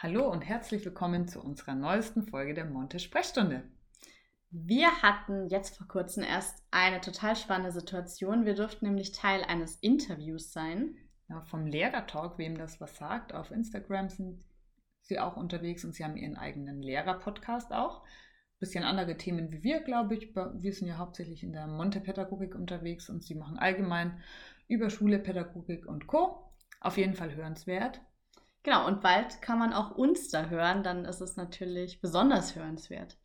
Hallo und herzlich willkommen zu unserer neuesten Folge der Monte Sprechstunde. Wir hatten jetzt vor kurzem erst eine total spannende Situation. Wir durften nämlich Teil eines Interviews sein. Ja, vom Lehrertalk, wem das was sagt. Auf Instagram sind sie auch unterwegs und sie haben ihren eigenen Lehrer-Podcast auch. Bisschen andere Themen wie wir, glaube ich. Wir sind ja hauptsächlich in der Monte-Pädagogik unterwegs und sie machen allgemein über Schule, Pädagogik und Co. Auf jeden Fall hörenswert. Genau, und bald kann man auch uns da hören, dann ist es natürlich besonders hörenswert.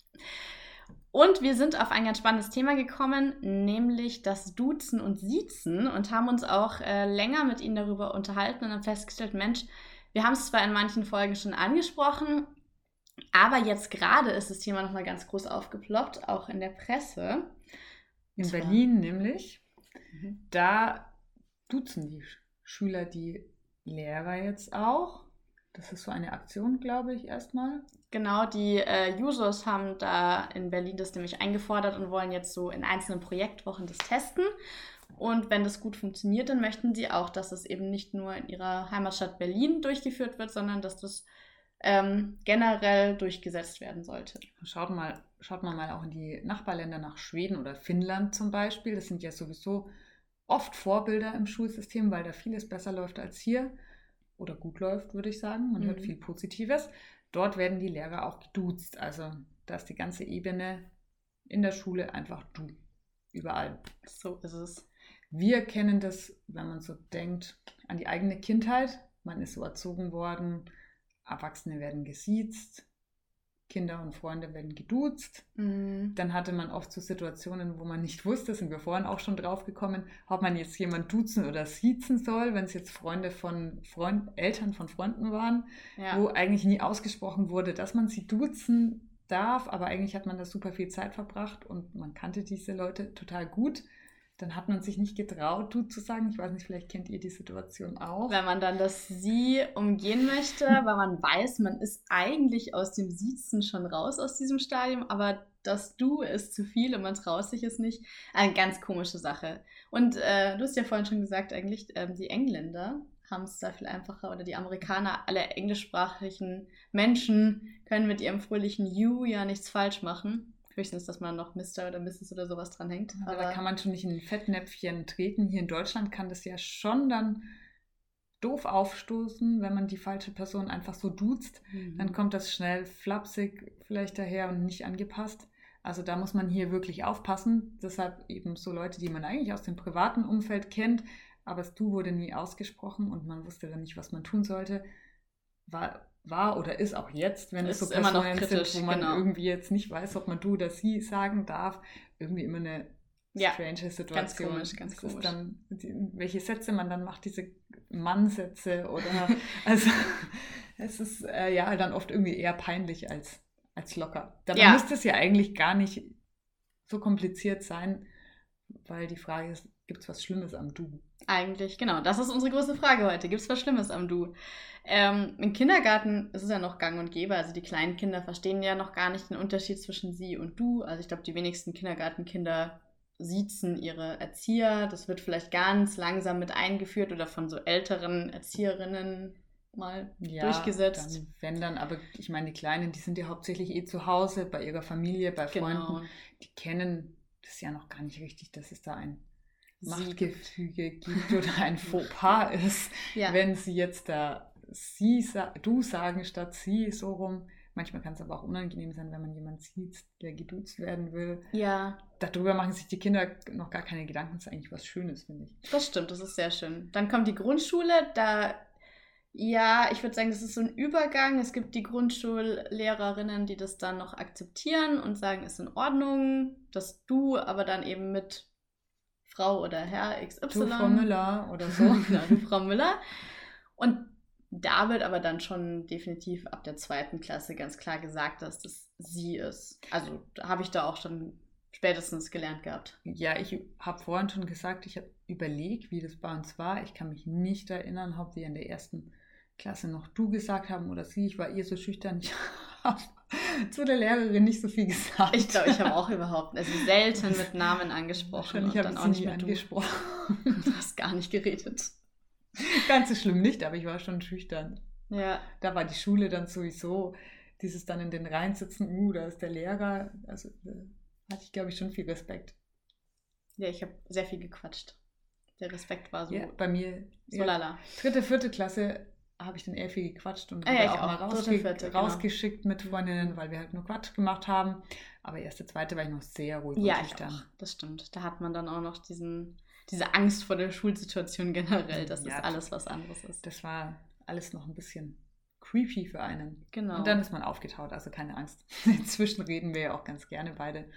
Und wir sind auf ein ganz spannendes Thema gekommen, nämlich das Duzen und Siezen und haben uns auch äh, länger mit Ihnen darüber unterhalten und haben festgestellt, Mensch, wir haben es zwar in manchen Folgen schon angesprochen, aber jetzt gerade ist das Thema nochmal ganz groß aufgeploppt, auch in der Presse. In Berlin nämlich. Mhm. Da duzen die Schüler die Lehrer jetzt auch. Das ist so eine Aktion, glaube ich, erstmal. Genau, die äh, Users haben da in Berlin das nämlich eingefordert und wollen jetzt so in einzelnen Projektwochen das testen. Und wenn das gut funktioniert, dann möchten sie auch, dass es eben nicht nur in ihrer Heimatstadt Berlin durchgeführt wird, sondern dass das ähm, generell durchgesetzt werden sollte. Schaut mal, schaut man mal auch in die Nachbarländer nach Schweden oder Finnland zum Beispiel. Das sind ja sowieso oft Vorbilder im Schulsystem, weil da vieles besser läuft als hier oder gut läuft, würde ich sagen. Man mhm. hört viel Positives. Dort werden die Lehrer auch geduzt. Also da ist die ganze Ebene in der Schule einfach du. Überall. So ist es. Wir kennen das, wenn man so denkt, an die eigene Kindheit. Man ist so erzogen worden, Erwachsene werden gesiezt, Kinder und Freunde werden geduzt. Mhm. Dann hatte man oft so Situationen, wo man nicht wusste, sind wir vorhin auch schon drauf gekommen, ob man jetzt jemand duzen oder siezen soll, wenn es jetzt Freunde von Freund, Eltern von Freunden waren, ja. wo eigentlich nie ausgesprochen wurde, dass man sie duzen darf, aber eigentlich hat man da super viel Zeit verbracht und man kannte diese Leute total gut dann hat man sich nicht getraut, du zu sagen. Ich weiß nicht, vielleicht kennt ihr die Situation auch. Wenn man dann das Sie umgehen möchte, weil man weiß, man ist eigentlich aus dem Siezen schon raus aus diesem Stadium, aber das Du ist zu viel und man traut sich es nicht. Eine ganz komische Sache. Und äh, du hast ja vorhin schon gesagt, eigentlich ähm, die Engländer haben es da viel einfacher oder die Amerikaner, alle englischsprachigen Menschen können mit ihrem fröhlichen You ja nichts falsch machen. Höchstens, dass man noch Mr. oder Mrs. oder sowas dranhängt. Aber, aber da kann man schon nicht in ein Fettnäpfchen treten. Hier in Deutschland kann das ja schon dann doof aufstoßen, wenn man die falsche Person einfach so duzt. Mhm. Dann kommt das schnell flapsig vielleicht daher und nicht angepasst. Also da muss man hier wirklich aufpassen. Deshalb eben so Leute, die man eigentlich aus dem privaten Umfeld kennt, aber das Du wurde nie ausgesprochen und man wusste dann nicht, was man tun sollte. War war oder ist auch jetzt, wenn es so immer noch kritisch, sind, wo man genau. irgendwie jetzt nicht weiß, ob man du oder sie sagen darf, irgendwie immer eine ja, strange Situation. Ganz komisch, ganz komisch. dann, welche Sätze man dann macht, diese Mann-Sätze oder also es ist äh, ja dann oft irgendwie eher peinlich als, als locker. Dabei ja. müsste es ja eigentlich gar nicht so kompliziert sein, weil die Frage ist, gibt es was Schlimmes am Du? Eigentlich, genau. Das ist unsere große Frage heute. Gibt es was Schlimmes am Du? Ähm, Im Kindergarten ist es ja noch gang und gäbe. Also die kleinen Kinder verstehen ja noch gar nicht den Unterschied zwischen sie und du. Also ich glaube, die wenigsten Kindergartenkinder siezen ihre Erzieher. Das wird vielleicht ganz langsam mit eingeführt oder von so älteren Erzieherinnen mal ja, durchgesetzt. Dann, wenn dann, aber ich meine, die Kleinen, die sind ja hauptsächlich eh zu Hause, bei ihrer Familie, bei. Freunden. Genau. Die kennen das ja noch gar nicht richtig, dass es da ein Machtgefüge gibt oder ein Fauxpas ist, ja. wenn sie jetzt da sie, du sagen statt sie so rum. Manchmal kann es aber auch unangenehm sein, wenn man jemanden sieht, der geduzt werden will. Ja. Darüber machen sich die Kinder noch gar keine Gedanken. Das ist eigentlich was Schönes, finde ich. Das stimmt, das ist sehr schön. Dann kommt die Grundschule, da, ja, ich würde sagen, das ist so ein Übergang. Es gibt die Grundschullehrerinnen, die das dann noch akzeptieren und sagen, ist in Ordnung, dass du aber dann eben mit Frau oder Herr XY. Du Frau Müller oder so. genau, du Frau Müller. Und da wird aber dann schon definitiv ab der zweiten Klasse ganz klar gesagt, dass das sie ist. Also habe ich da auch schon spätestens gelernt gehabt. Ja, ich habe vorhin schon gesagt, ich habe überlegt, wie das bei uns war. Ich kann mich nicht erinnern, ob wir in der ersten Klasse noch du gesagt haben oder sie. Ich war eher so schüchtern. Ich habe zu der Lehrerin nicht so viel gesagt. Ich glaube, ich habe auch überhaupt, also selten mit Namen angesprochen. Ich habe auch nicht mehr angesprochen. Du hast gar nicht geredet. Ganz so schlimm nicht, aber ich war schon schüchtern. Ja. Da war die Schule dann sowieso, dieses dann in den Reihen sitzen, uh, da ist der Lehrer. Also da hatte ich, glaube ich, schon viel Respekt. Ja, ich habe sehr viel gequatscht. Der Respekt war so. Ja, bei mir. So ja, lala. Dritte, vierte Klasse habe ich dann eher viel gequatscht und ah, ja, auch, auch, mal rausge vierte, genau. rausgeschickt mit Freundinnen, weil wir halt nur Quatsch gemacht haben. Aber erste, zweite war ich noch sehr ruhig ja, und schüchtern. Ja, das stimmt. Da hat man dann auch noch diesen, diese Angst vor der Schulsituation generell, dass ja, das alles was anderes ist. Das war alles noch ein bisschen creepy für einen. Genau. Und dann ist man aufgetaut, also keine Angst. Inzwischen reden wir ja auch ganz gerne beide.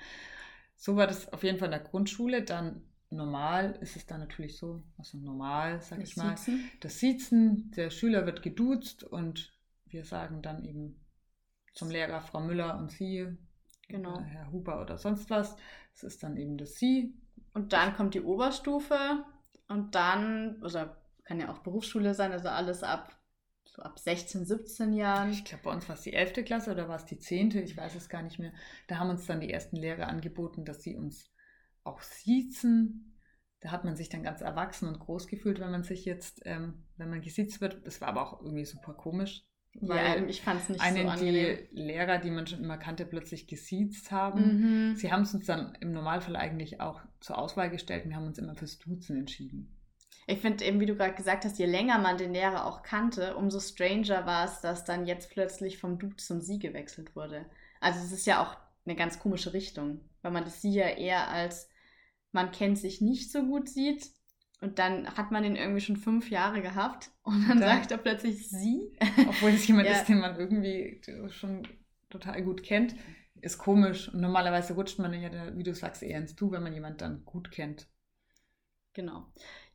So war das auf jeden Fall in der Grundschule. Dann normal ist es dann natürlich so, also normal, sag das ich mal, Siezen. das Siezen, der Schüler wird geduzt und wir sagen dann eben zum Lehrer Frau Müller und Sie, genau. Herr Huber oder sonst was. Das ist dann eben das Sie. Und dann kommt die Oberstufe und dann, also kann ja auch Berufsschule sein, also alles ab so ab 16, 17 Jahren. Ich glaube, bei uns war es die 11. Klasse oder war es die 10. Ich weiß es gar nicht mehr. Da haben uns dann die ersten Lehrer angeboten, dass sie uns auch siezen. Da hat man sich dann ganz erwachsen und groß gefühlt, wenn man sich jetzt, ähm, wenn man gesiezt wird. Das war aber auch irgendwie super komisch. Weil ja, ich fand es nicht einen, so angenehm. die Lehrer, die man schon immer kannte, plötzlich gesiezt haben. Mhm. Sie haben es uns dann im Normalfall eigentlich auch zur Auswahl gestellt und wir haben uns immer fürs Duzen entschieden. Ich finde eben, wie du gerade gesagt hast, je länger man den Lehrer auch kannte, umso stranger war es, dass dann jetzt plötzlich vom Du zum Sie gewechselt wurde. Also es ist ja auch eine ganz komische Richtung, weil man das Sie ja eher als man kennt sich nicht so gut sieht. Und dann hat man den irgendwie schon fünf Jahre gehabt und dann, dann sagt er plötzlich sie. Obwohl es jemand ja. ist, den man irgendwie schon total gut kennt. Ist komisch. Und normalerweise rutscht man ja, wie du sagst, eher ins Du, wenn man jemanden dann gut kennt. Genau.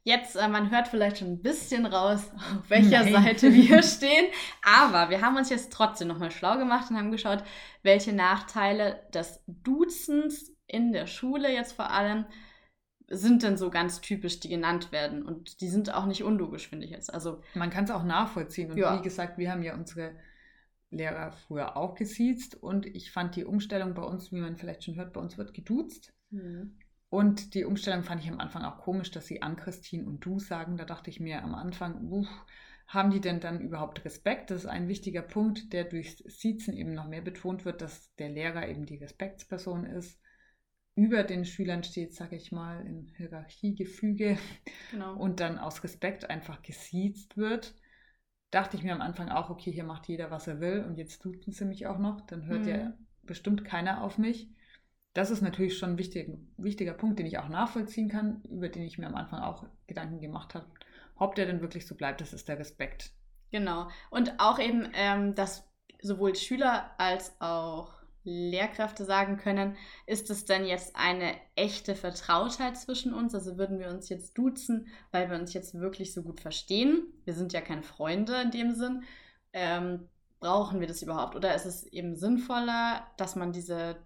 Jetzt, äh, man hört vielleicht schon ein bisschen raus, auf welcher Nein. Seite wir stehen. Aber wir haben uns jetzt trotzdem nochmal schlau gemacht und haben geschaut, welche Nachteile des Duzens in der Schule jetzt vor allem sind denn so ganz typisch, die genannt werden. Und die sind auch nicht unlogisch, finde ich jetzt. Also, Man kann es auch nachvollziehen. Und ja. wie gesagt, wir haben ja unsere Lehrer früher auch gesiezt. Und ich fand die Umstellung bei uns, wie man vielleicht schon hört, bei uns wird geduzt. Mhm. Und die Umstellung fand ich am Anfang auch komisch, dass sie an Christine und du sagen. Da dachte ich mir am Anfang, uff, haben die denn dann überhaupt Respekt? Das ist ein wichtiger Punkt, der durchs Siezen eben noch mehr betont wird, dass der Lehrer eben die Respektsperson ist über den Schülern steht, sage ich mal, im Hierarchiegefüge genau. und dann aus Respekt einfach gesiezt wird, dachte ich mir am Anfang auch, okay, hier macht jeder, was er will und jetzt tut sie mich auch noch, dann hört mhm. ja bestimmt keiner auf mich. Das ist natürlich schon ein wichtig, wichtiger Punkt, den ich auch nachvollziehen kann, über den ich mir am Anfang auch Gedanken gemacht habe. Ob der denn wirklich so bleibt, das ist der Respekt. Genau. Und auch eben, ähm, dass sowohl Schüler als auch Lehrkräfte sagen können, ist es denn jetzt eine echte Vertrautheit zwischen uns? Also würden wir uns jetzt duzen, weil wir uns jetzt wirklich so gut verstehen? Wir sind ja keine Freunde in dem Sinn. Ähm, brauchen wir das überhaupt? Oder ist es eben sinnvoller, dass man diese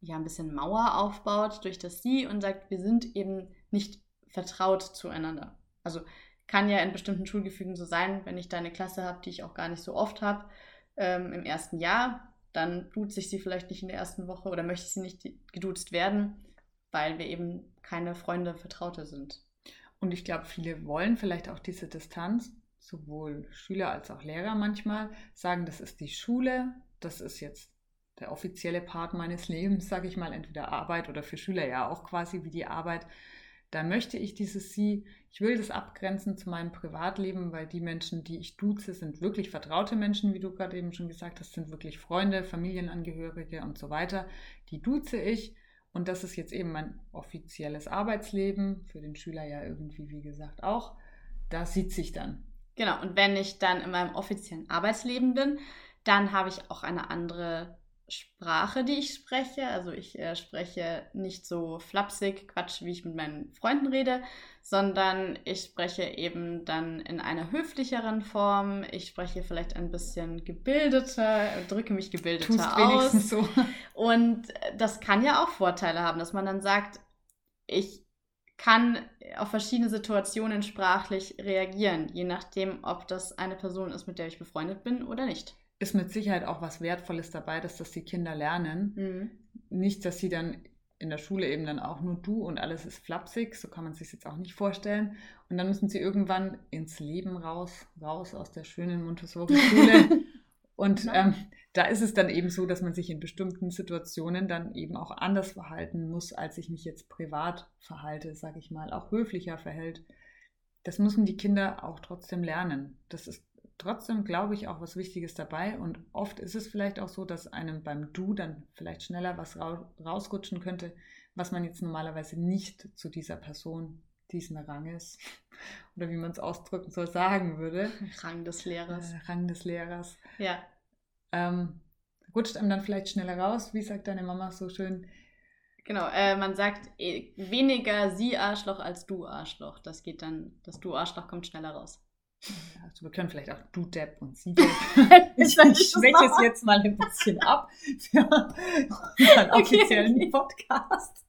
ja ein bisschen Mauer aufbaut durch das Sie und sagt, wir sind eben nicht vertraut zueinander? Also kann ja in bestimmten Schulgefügen so sein, wenn ich da eine Klasse habe, die ich auch gar nicht so oft habe, ähm, im ersten Jahr, dann duze ich sie vielleicht nicht in der ersten Woche oder möchte sie nicht geduzt werden, weil wir eben keine Freunde, Vertraute sind. Und ich glaube, viele wollen vielleicht auch diese Distanz, sowohl Schüler als auch Lehrer manchmal, sagen, das ist die Schule, das ist jetzt der offizielle Part meines Lebens, sage ich mal, entweder Arbeit oder für Schüler ja auch quasi wie die Arbeit da möchte ich dieses Sie, ich will das abgrenzen zu meinem Privatleben, weil die Menschen, die ich duze, sind wirklich vertraute Menschen, wie du gerade eben schon gesagt hast, sind wirklich Freunde, Familienangehörige und so weiter. Die duze ich und das ist jetzt eben mein offizielles Arbeitsleben, für den Schüler ja irgendwie, wie gesagt, auch. Da sieht sich dann. Genau, und wenn ich dann in meinem offiziellen Arbeitsleben bin, dann habe ich auch eine andere Sprache, die ich spreche. Also ich äh, spreche nicht so flapsig, Quatsch, wie ich mit meinen Freunden rede, sondern ich spreche eben dann in einer höflicheren Form. Ich spreche vielleicht ein bisschen gebildeter, drücke mich gebildeter Tust aus. So. Und das kann ja auch Vorteile haben, dass man dann sagt, ich kann auf verschiedene Situationen sprachlich reagieren, je nachdem, ob das eine Person ist, mit der ich befreundet bin oder nicht ist mit Sicherheit auch was Wertvolles dabei, dass das die Kinder lernen. Mhm. Nicht, dass sie dann in der Schule eben dann auch nur du und alles ist flapsig, so kann man sich jetzt auch nicht vorstellen. Und dann müssen sie irgendwann ins Leben raus, raus aus der schönen Montessori-Schule. und ähm, da ist es dann eben so, dass man sich in bestimmten Situationen dann eben auch anders verhalten muss, als ich mich jetzt privat verhalte, sage ich mal, auch höflicher verhält. Das müssen die Kinder auch trotzdem lernen. Das ist trotzdem, glaube ich, auch was Wichtiges dabei. Und oft ist es vielleicht auch so, dass einem beim Du dann vielleicht schneller was rausrutschen könnte, was man jetzt normalerweise nicht zu dieser Person diesen Ranges oder wie man es ausdrücken soll, sagen würde. Rang des Lehrers. Äh, Rang des Lehrers. Ja. Ähm, rutscht einem dann vielleicht schneller raus. Wie sagt deine Mama so schön? Genau, äh, man sagt eh, weniger sie Arschloch als du Arschloch. Das geht dann, das du Arschloch kommt schneller raus. Also wir können vielleicht auch du Depp und sie Depp. ich schwäche es jetzt mal ein bisschen ab für unseren offiziellen okay, okay. Podcast.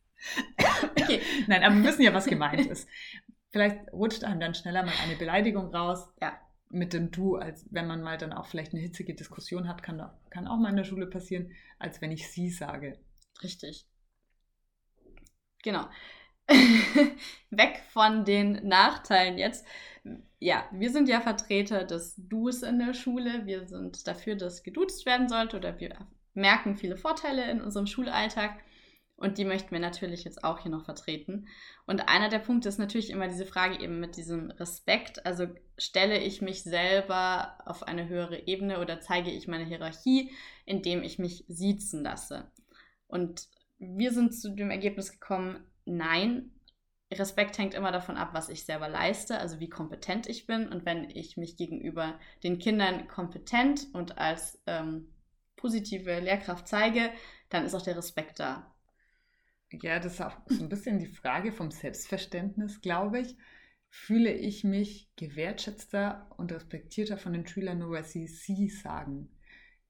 Okay. Nein, aber wir wissen ja, was gemeint ist. Vielleicht rutscht einem dann schneller mal eine Beleidigung raus. Ja. Mit dem Du, als wenn man mal dann auch vielleicht eine hitzige Diskussion hat, kann, kann auch mal in der Schule passieren, als wenn ich sie sage. Richtig. Genau. Weg von den Nachteilen jetzt ja, wir sind ja Vertreter des Dus in der Schule. Wir sind dafür, dass geduzt werden sollte oder wir merken viele Vorteile in unserem Schulalltag. Und die möchten wir natürlich jetzt auch hier noch vertreten. Und einer der Punkte ist natürlich immer diese Frage eben mit diesem Respekt. Also stelle ich mich selber auf eine höhere Ebene oder zeige ich meine Hierarchie, indem ich mich siezen lasse. Und wir sind zu dem Ergebnis gekommen, nein, Respekt hängt immer davon ab, was ich selber leiste, also wie kompetent ich bin. Und wenn ich mich gegenüber den Kindern kompetent und als ähm, positive Lehrkraft zeige, dann ist auch der Respekt da. Ja, das ist auch so ein bisschen die Frage vom Selbstverständnis, glaube ich. Fühle ich mich gewertschätzter und respektierter von den Schülern, nur weil sie sie sagen?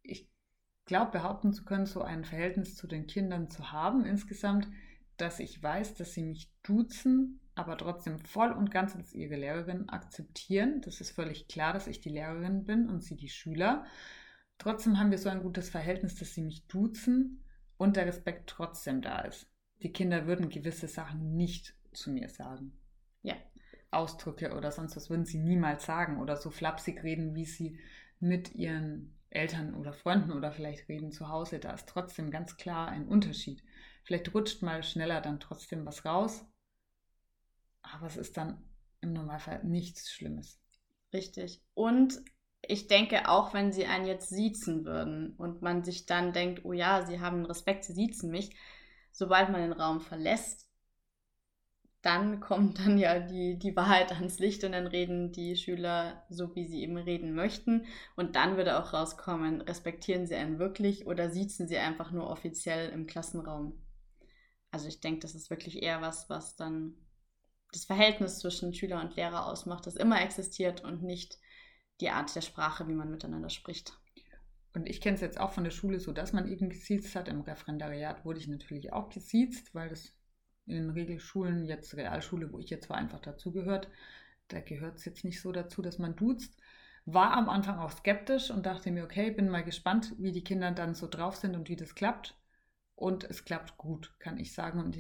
Ich glaube, behaupten zu können, so ein Verhältnis zu den Kindern zu haben insgesamt, dass ich weiß, dass sie mich duzen, aber trotzdem voll und ganz als ihre Lehrerin akzeptieren. Das ist völlig klar, dass ich die Lehrerin bin und sie die Schüler. Trotzdem haben wir so ein gutes Verhältnis, dass sie mich duzen und der Respekt trotzdem da ist. Die Kinder würden gewisse Sachen nicht zu mir sagen. Ja. Ausdrücke oder sonst was würden sie niemals sagen oder so flapsig reden, wie sie mit ihren Eltern oder Freunden oder vielleicht reden zu Hause. Da ist trotzdem ganz klar ein Unterschied. Vielleicht rutscht mal schneller dann trotzdem was raus, aber es ist dann im Normalfall nichts Schlimmes. Richtig. Und ich denke, auch wenn sie einen jetzt siezen würden und man sich dann denkt, oh ja, sie haben Respekt, sie siezen mich, sobald man den Raum verlässt, dann kommt dann ja die, die Wahrheit ans Licht und dann reden die Schüler so, wie sie eben reden möchten. Und dann würde auch rauskommen, respektieren sie einen wirklich oder siezen sie einfach nur offiziell im Klassenraum. Also ich denke, das ist wirklich eher was, was dann das Verhältnis zwischen Schüler und Lehrer ausmacht, das immer existiert und nicht die Art der Sprache, wie man miteinander spricht. Und ich kenne es jetzt auch von der Schule so, dass man eben gesiezt hat. Im Referendariat wurde ich natürlich auch gesiezt, weil das in den Regelschulen, jetzt Realschule, wo ich jetzt war, einfach dazugehört. Da gehört es jetzt nicht so dazu, dass man duzt. War am Anfang auch skeptisch und dachte mir, okay, bin mal gespannt, wie die Kinder dann so drauf sind und wie das klappt. Und es klappt gut, kann ich sagen. Und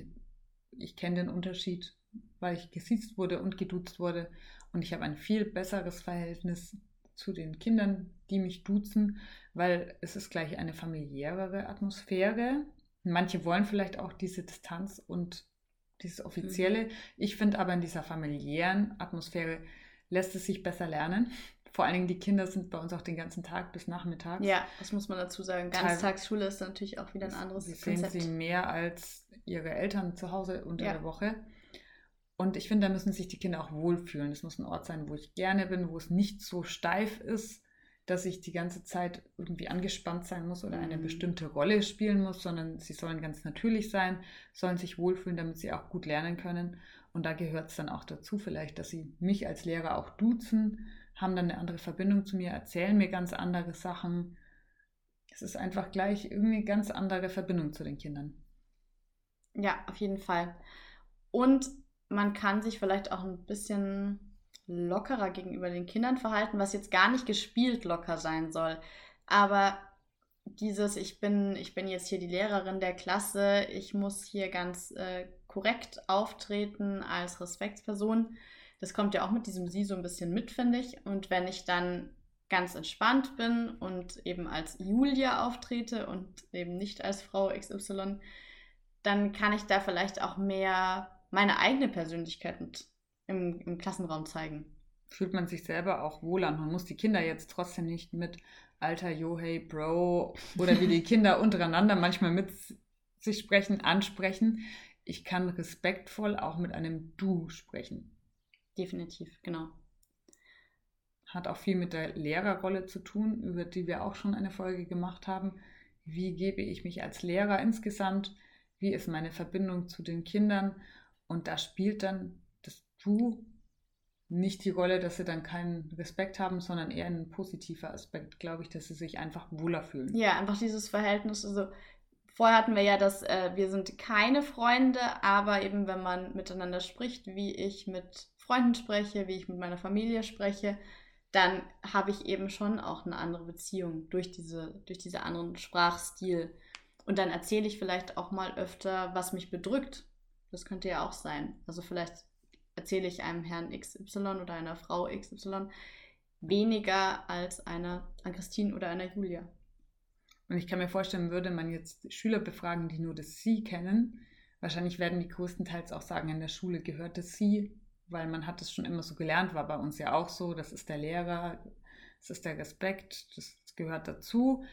ich kenne den Unterschied, weil ich gesiezt wurde und geduzt wurde. Und ich habe ein viel besseres Verhältnis zu den Kindern, die mich duzen, weil es ist gleich eine familiärere Atmosphäre. Manche wollen vielleicht auch diese Distanz und dieses Offizielle. Mhm. Ich finde aber in dieser familiären Atmosphäre lässt es sich besser lernen. Vor allen Dingen die Kinder sind bei uns auch den ganzen Tag bis nachmittags. Ja, das muss man dazu sagen. Ganztagsschule ist natürlich auch wieder ein anderes sie Konzept. Sehen sie mehr als ihre Eltern zu Hause unter ja. der Woche. Und ich finde, da müssen sich die Kinder auch wohlfühlen. Es muss ein Ort sein, wo ich gerne bin, wo es nicht so steif ist, dass ich die ganze Zeit irgendwie angespannt sein muss oder eine mhm. bestimmte Rolle spielen muss, sondern sie sollen ganz natürlich sein, sollen sich wohlfühlen, damit sie auch gut lernen können. Und da gehört es dann auch dazu, vielleicht, dass sie mich als Lehrer auch duzen, haben dann eine andere Verbindung zu mir, erzählen mir ganz andere Sachen. Es ist einfach gleich irgendwie eine ganz andere Verbindung zu den Kindern. Ja, auf jeden Fall. Und man kann sich vielleicht auch ein bisschen lockerer gegenüber den Kindern verhalten, was jetzt gar nicht gespielt locker sein soll. Aber dieses, ich bin, ich bin jetzt hier die Lehrerin der Klasse, ich muss hier ganz äh, korrekt auftreten als Respektsperson. Das kommt ja auch mit diesem Sie so ein bisschen mit, finde ich. Und wenn ich dann ganz entspannt bin und eben als Julia auftrete und eben nicht als Frau XY, dann kann ich da vielleicht auch mehr meine eigene Persönlichkeit mit im, im Klassenraum zeigen. Fühlt man sich selber auch wohler. Man muss die Kinder jetzt trotzdem nicht mit alter Yo, hey, Bro oder wie die Kinder untereinander manchmal mit sich sprechen, ansprechen. Ich kann respektvoll auch mit einem Du sprechen. Definitiv, genau. Hat auch viel mit der Lehrerrolle zu tun, über die wir auch schon eine Folge gemacht haben. Wie gebe ich mich als Lehrer insgesamt? Wie ist meine Verbindung zu den Kindern? Und da spielt dann Du nicht die Rolle, dass sie dann keinen Respekt haben, sondern eher ein positiver Aspekt, glaube ich, dass sie sich einfach wohler fühlen. Ja, einfach dieses Verhältnis. Also vorher hatten wir ja, dass äh, wir sind keine Freunde, aber eben wenn man miteinander spricht, wie ich mit Freunden spreche, wie ich mit meiner Familie spreche, dann habe ich eben schon auch eine andere Beziehung durch diese, durch diese anderen Sprachstil. Und dann erzähle ich vielleicht auch mal öfter, was mich bedrückt. Das könnte ja auch sein. Also vielleicht erzähle ich einem Herrn XY oder einer Frau XY weniger als einer an Christine oder einer Julia. Und ich kann mir vorstellen, würde man jetzt Schüler befragen, die nur das Sie kennen, wahrscheinlich werden die größtenteils auch sagen, in der Schule gehört das Sie weil man hat es schon immer so gelernt, war bei uns ja auch so, das ist der Lehrer, das ist der Respekt, das gehört dazu.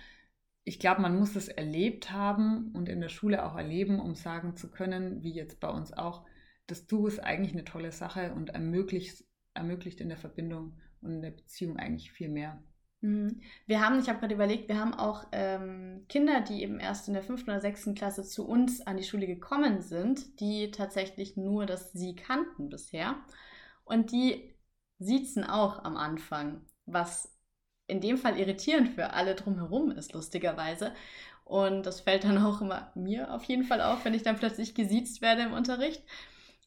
Ich glaube, man muss es erlebt haben und in der Schule auch erleben, um sagen zu können, wie jetzt bei uns auch, das Du ist eigentlich eine tolle Sache und ermöglicht, ermöglicht in der Verbindung und in der Beziehung eigentlich viel mehr. Mhm. Wir haben, ich habe gerade überlegt, wir haben auch ähm, Kinder, die eben erst in der fünften oder sechsten Klasse zu uns an die Schule gekommen sind, die tatsächlich nur das Sie kannten bisher. Und die siezen auch am Anfang, was in dem Fall irritierend für alle drumherum ist, lustigerweise. Und das fällt dann auch immer mir auf jeden Fall auf, wenn ich dann plötzlich gesiezt werde im Unterricht.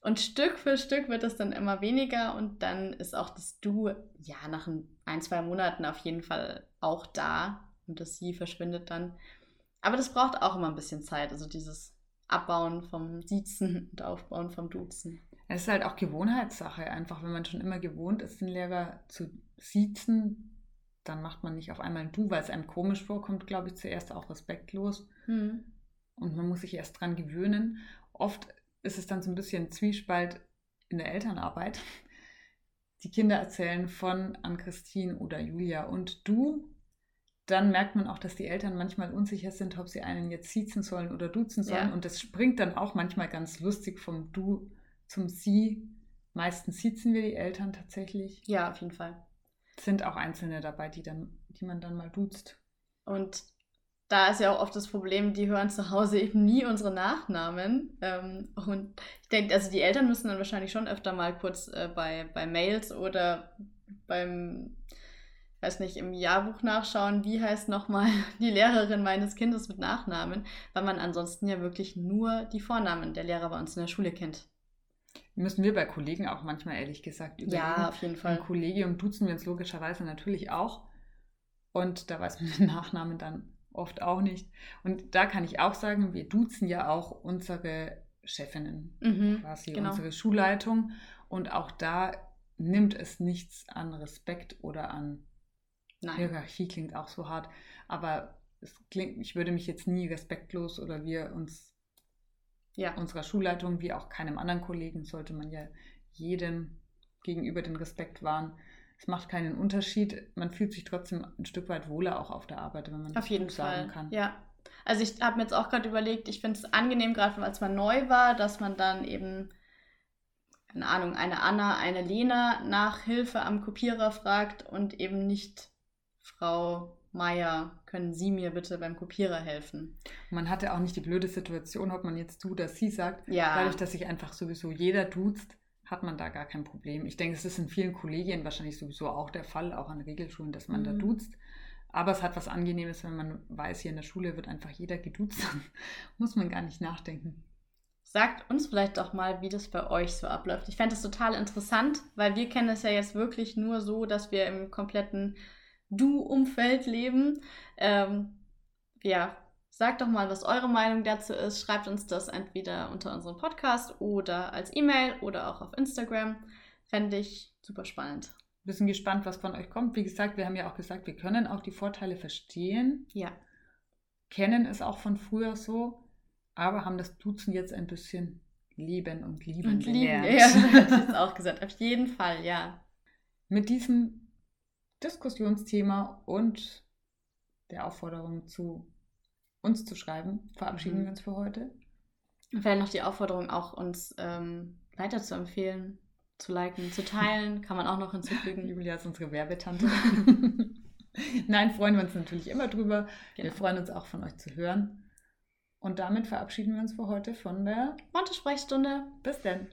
Und Stück für Stück wird es dann immer weniger und dann ist auch das Du, ja, nach ein, zwei Monaten auf jeden Fall auch da und das Sie verschwindet dann. Aber das braucht auch immer ein bisschen Zeit, also dieses Abbauen vom Siezen und Aufbauen vom Duzen. Es ist halt auch Gewohnheitssache, einfach wenn man schon immer gewohnt ist, den Lehrer zu siezen, dann macht man nicht auf einmal ein Du, weil es einem komisch vorkommt, glaube ich, zuerst auch respektlos. Hm. Und man muss sich erst dran gewöhnen. Oft ist es dann so ein bisschen Zwiespalt in der Elternarbeit. Die Kinder erzählen von an Christine oder Julia und du. Dann merkt man auch, dass die Eltern manchmal unsicher sind, ob sie einen jetzt siezen sollen oder duzen sollen. Ja. Und das springt dann auch manchmal ganz lustig vom Du zum Sie. Meistens siezen wir die Eltern tatsächlich. Ja, auf jeden Fall. Sind auch Einzelne dabei, die, dann, die man dann mal duzt. Und da ist ja auch oft das Problem, die hören zu Hause eben nie unsere Nachnamen. Ähm, und ich denke, also die Eltern müssen dann wahrscheinlich schon öfter mal kurz äh, bei, bei Mails oder beim, weiß nicht, im Jahrbuch nachschauen, wie heißt nochmal die Lehrerin meines Kindes mit Nachnamen, weil man ansonsten ja wirklich nur die Vornamen der Lehrer bei uns in der Schule kennt. Müssen wir bei Kollegen auch manchmal ehrlich gesagt überlegen. Ja, auf jeden Fall. Im Kollegium duzen wir uns logischerweise natürlich auch. Und da weiß man den Nachnamen dann oft auch nicht. Und da kann ich auch sagen, wir duzen ja auch unsere Chefinnen, mhm, quasi genau. unsere Schulleitung. Und auch da nimmt es nichts an Respekt oder an Nein. Hierarchie, klingt auch so hart. Aber es klingt, ich würde mich jetzt nie respektlos oder wir uns ja. unserer Schulleitung wie auch keinem anderen Kollegen sollte man ja jedem gegenüber den Respekt wahren es macht keinen Unterschied. Man fühlt sich trotzdem ein Stück weit wohler auch auf der Arbeit, wenn man auf jeden sagen Fall. kann. Ja. Also ich habe mir jetzt auch gerade überlegt, ich finde es angenehm, gerade als man neu war, dass man dann eben, keine Ahnung, eine Anna, eine Lena nach Hilfe am Kopierer fragt und eben nicht Frau Meier, können Sie mir bitte beim Kopierer helfen? Man hatte auch nicht die blöde Situation, ob man jetzt du oder sie sagt. Ja. Dadurch, dass sich einfach sowieso jeder duzt, hat man da gar kein Problem. Ich denke, es ist in vielen Kollegien wahrscheinlich sowieso auch der Fall, auch an Regelschulen, dass man mhm. da duzt. Aber es hat was Angenehmes, wenn man weiß, hier in der Schule wird einfach jeder geduzt, dann muss man gar nicht nachdenken. Sagt uns vielleicht doch mal, wie das bei euch so abläuft. Ich fände das total interessant, weil wir kennen es ja jetzt wirklich nur so, dass wir im kompletten Du-Umfeld leben. Ähm, ja, sagt doch mal, was eure Meinung dazu ist. Schreibt uns das entweder unter unserem Podcast oder als E-Mail oder auch auf Instagram. Fände ich super spannend. Wir sind gespannt, was von euch kommt. Wie gesagt, wir haben ja auch gesagt, wir können auch die Vorteile verstehen. Ja. Kennen es auch von früher so, aber haben das Duzen jetzt ein bisschen lieben und lieben Und lieben, gelernt. ja, hätte ich jetzt auch gesagt. Auf jeden Fall, ja. Mit diesem Diskussionsthema und der Aufforderung zu uns zu schreiben, verabschieden Mhm. wir uns für heute. Und vielleicht noch die Aufforderung, auch uns ähm, weiter zu empfehlen, zu liken, zu teilen, kann man auch noch hinzufügen. Julia ist unsere Werbetante. Nein, freuen wir uns natürlich immer drüber. Wir Genau. freuen uns auch von euch zu hören. Und damit verabschieden wir uns für heute von der Monte-Sprechstunde. Bis denn.